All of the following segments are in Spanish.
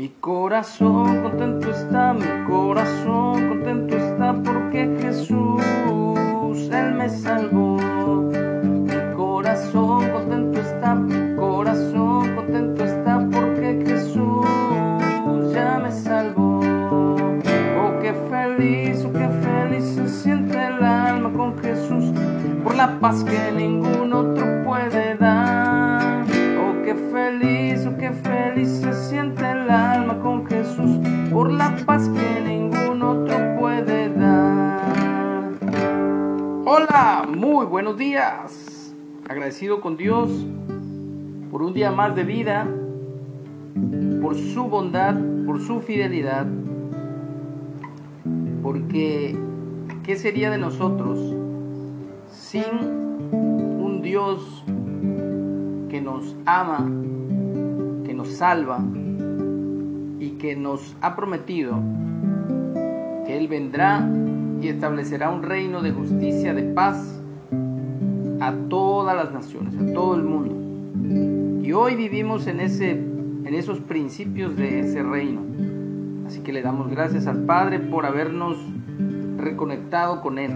Mi corazón contento está, mi corazón contento está porque Jesús, Él me salvó. Mi corazón contento está, mi corazón contento está porque Jesús ya me salvó. Oh, qué feliz, oh, qué feliz se siente el alma con Jesús por la paz que ningún otro días. Agradecido con Dios por un día más de vida, por su bondad, por su fidelidad, porque ¿qué sería de nosotros sin un Dios que nos ama, que nos salva y que nos ha prometido que Él vendrá y establecerá un reino de justicia, de paz a todas las naciones, a todo el mundo. Y hoy vivimos en, ese, en esos principios de ese reino. Así que le damos gracias al Padre por habernos reconectado con Él.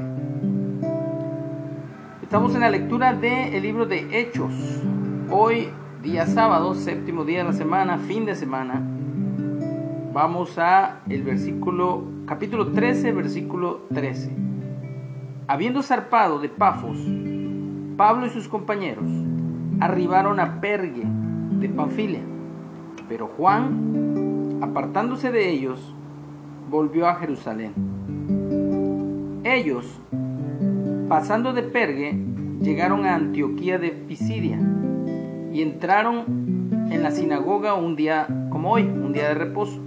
Estamos en la lectura del libro de Hechos. Hoy, día sábado, séptimo día de la semana, fin de semana, vamos a el versículo, capítulo 13, versículo 13. Habiendo zarpado de Pafos, Pablo y sus compañeros arribaron a Pergue de Panfilia, pero Juan, apartándose de ellos, volvió a Jerusalén. Ellos, pasando de Pergue, llegaron a Antioquía de Pisidia y entraron en la sinagoga un día como hoy, un día de reposo,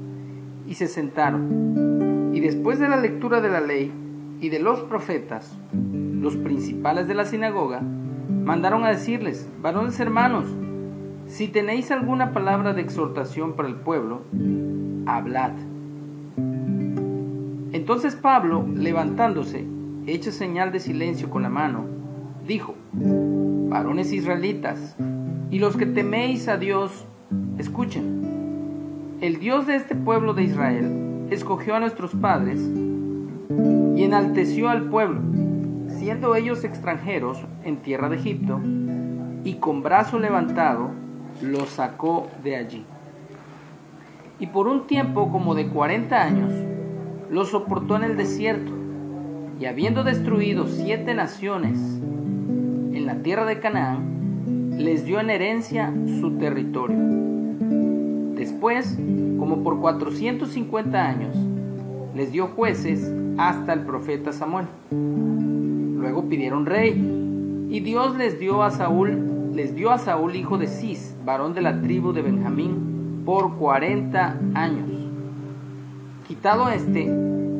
y se sentaron. Y después de la lectura de la ley y de los profetas, los principales de la sinagoga mandaron a decirles, varones hermanos, si tenéis alguna palabra de exhortación para el pueblo, hablad. Entonces Pablo, levantándose, hecha señal de silencio con la mano, dijo, varones israelitas, y los que teméis a Dios, escuchen. El Dios de este pueblo de Israel escogió a nuestros padres y enalteció al pueblo, siendo ellos extranjeros en tierra de Egipto, y con brazo levantado los sacó de allí. Y por un tiempo como de cuarenta años, los soportó en el desierto, y habiendo destruido siete naciones en la tierra de Canaán, les dio en herencia su territorio. Después, como por 450 años, les dio jueces hasta el profeta Samuel. Luego pidieron rey, y Dios les dio a Saúl, les dio a Saúl hijo de Cis, varón de la tribu de Benjamín, por 40 años. Quitado este,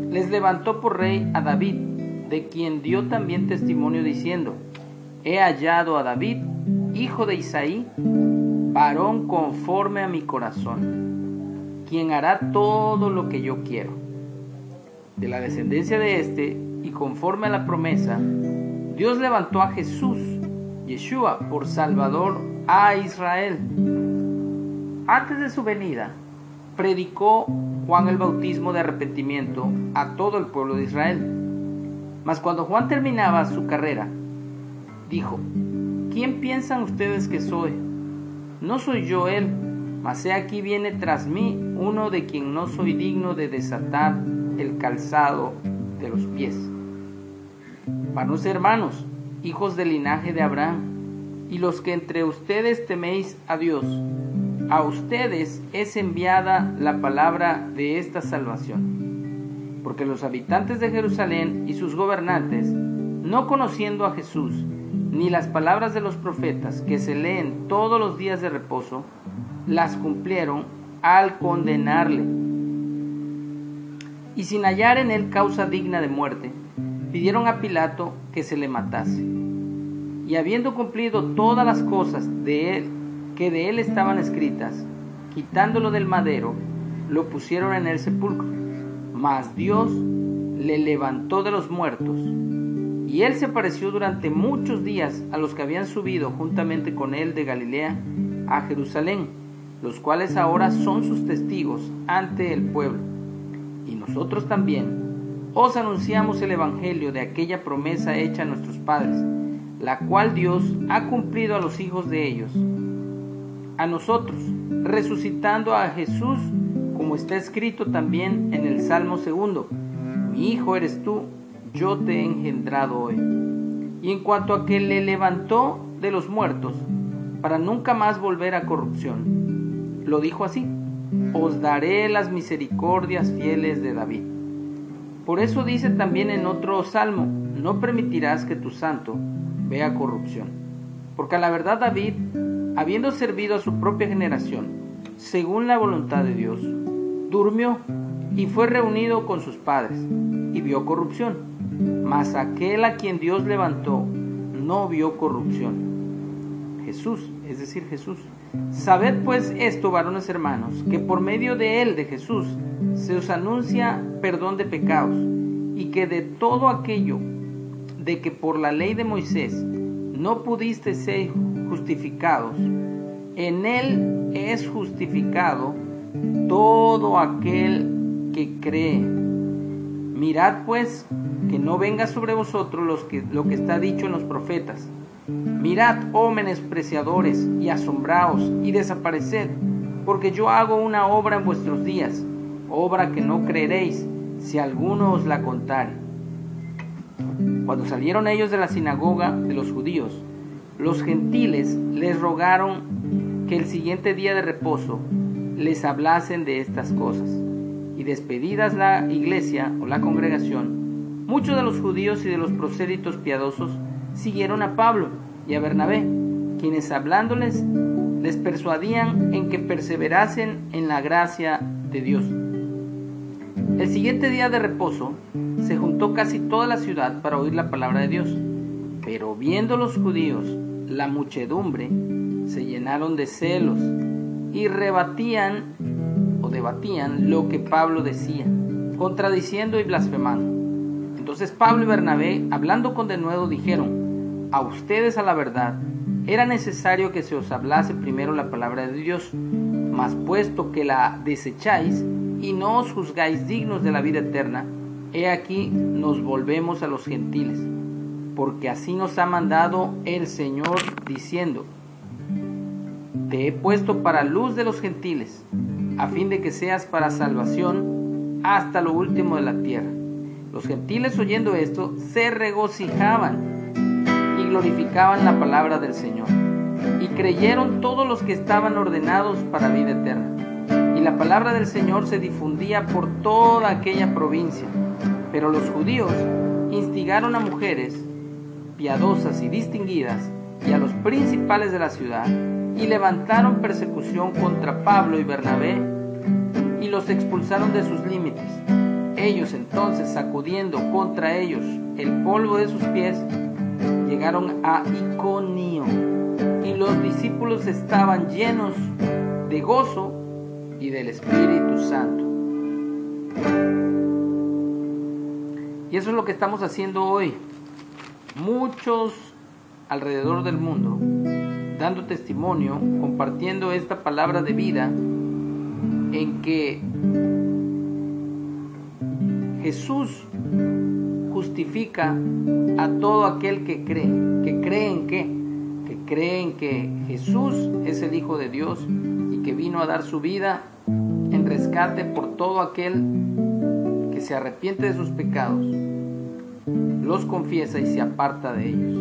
les levantó por rey a David, de quien dio también testimonio diciendo, He hallado a David, hijo de Isaí, varón conforme a mi corazón, quien hará todo lo que yo quiero. De la descendencia de éste, y conforme a la promesa, Dios levantó a Jesús, Yeshua, por Salvador a Israel. Antes de su venida, predicó Juan el bautismo de arrepentimiento a todo el pueblo de Israel. Mas cuando Juan terminaba su carrera, dijo, ¿quién piensan ustedes que soy? No soy yo él, mas he aquí viene tras mí uno de quien no soy digno de desatar el calzado de los pies. Vanos hermanos, hijos del linaje de Abraham, y los que entre ustedes teméis a Dios, a ustedes es enviada la palabra de esta salvación. Porque los habitantes de Jerusalén y sus gobernantes, no conociendo a Jesús, ni las palabras de los profetas que se leen todos los días de reposo, las cumplieron al condenarle. Y sin hallar en él causa digna de muerte, pidieron a Pilato que se le matase. Y habiendo cumplido todas las cosas de él que de él estaban escritas, quitándolo del madero, lo pusieron en el sepulcro. Mas Dios le levantó de los muertos. Y él se apareció durante muchos días a los que habían subido juntamente con él de Galilea a Jerusalén, los cuales ahora son sus testigos ante el pueblo. Y nosotros también os anunciamos el Evangelio de aquella promesa hecha a nuestros padres, la cual Dios ha cumplido a los hijos de ellos, a nosotros, resucitando a Jesús, como está escrito también en el Salmo segundo, mi hijo eres tú, yo te he engendrado hoy. Y en cuanto a que le levantó de los muertos, para nunca más volver a corrupción, lo dijo así, os daré las misericordias fieles de David. Por eso dice también en otro salmo, no permitirás que tu santo vea corrupción. Porque a la verdad David, habiendo servido a su propia generación, según la voluntad de Dios, durmió y fue reunido con sus padres y vio corrupción. Mas aquel a quien Dios levantó no vio corrupción. Jesús, es decir, Jesús. Sabed pues esto, varones hermanos, que por medio de él, de Jesús, se os anuncia perdón de pecados, y que de todo aquello de que por la ley de Moisés no pudiste ser justificados, en él es justificado todo aquel que cree. Mirad pues que no venga sobre vosotros los que, lo que está dicho en los profetas. Mirad, oh menospreciadores, y asombraos, y desapareced, porque yo hago una obra en vuestros días, obra que no creeréis si alguno os la contare. Cuando salieron ellos de la sinagoga de los judíos, los gentiles les rogaron que el siguiente día de reposo les hablasen de estas cosas. Y despedidas la iglesia o la congregación, muchos de los judíos y de los prosélitos piadosos siguieron a Pablo y a Bernabé, quienes hablándoles les persuadían en que perseverasen en la gracia de Dios. El siguiente día de reposo se juntó casi toda la ciudad para oír la palabra de Dios. Pero viendo los judíos la muchedumbre, se llenaron de celos y rebatían o debatían lo que Pablo decía, contradiciendo y blasfemando. Entonces Pablo y Bernabé, hablando con denuedo, dijeron, a ustedes a la verdad, era necesario que se os hablase primero la palabra de Dios, mas puesto que la desecháis, y no os juzgáis dignos de la vida eterna, he aquí nos volvemos a los gentiles, porque así nos ha mandado el Señor diciendo, te he puesto para luz de los gentiles, a fin de que seas para salvación hasta lo último de la tierra. Los gentiles oyendo esto se regocijaban glorificaban la palabra del Señor, y creyeron todos los que estaban ordenados para vida eterna y la palabra del Señor se difundía por toda aquella provincia. Pero los judíos instigaron a mujeres piadosas y distinguidas y a los principales de la ciudad y levantaron persecución contra Pablo y Bernabé y los expulsaron de sus límites. Ellos entonces, sacudiendo contra ellos el polvo de sus pies, llegaron a Iconio y los discípulos estaban llenos de gozo y del Espíritu Santo. Y eso es lo que estamos haciendo hoy. Muchos alrededor del mundo dando testimonio, compartiendo esta palabra de vida en que Jesús justifica a todo aquel que cree, que cree en qué, que cree en que Jesús es el Hijo de Dios que vino a dar su vida en rescate por todo aquel que se arrepiente de sus pecados, los confiesa y se aparta de ellos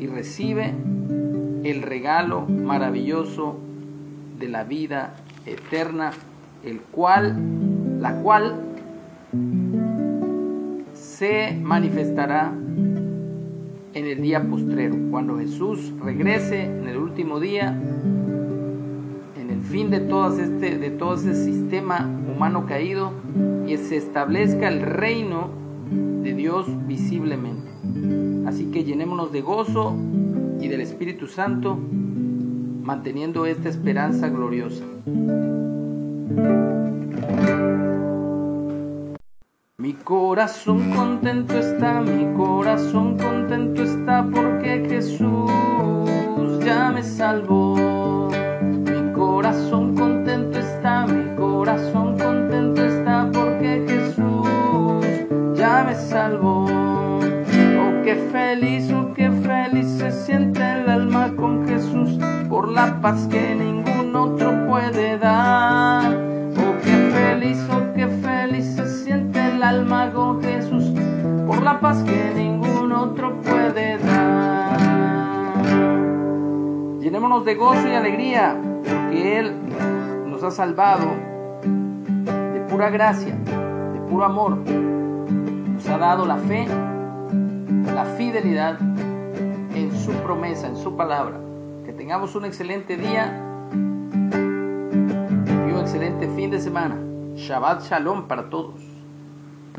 y recibe el regalo maravilloso de la vida eterna, el cual, la cual se manifestará en el día postrero, cuando Jesús regrese en el último día fin de, todo este, de todo ese sistema humano caído y se establezca el reino de Dios visiblemente. Así que llenémonos de gozo y del Espíritu Santo, manteniendo esta esperanza gloriosa. Mi corazón contento está, mi corazón contento está porque Jesús ya me salvó. Mi corazón contento está, mi corazón contento está porque Jesús ya me salvó. Oh, qué feliz, oh, qué feliz se siente el alma con Jesús por la paz que De gozo y alegría, porque Él nos ha salvado de pura gracia, de puro amor. Nos ha dado la fe, la fidelidad en su promesa, en su palabra. Que tengamos un excelente día y un excelente fin de semana. Shabbat Shalom para todos.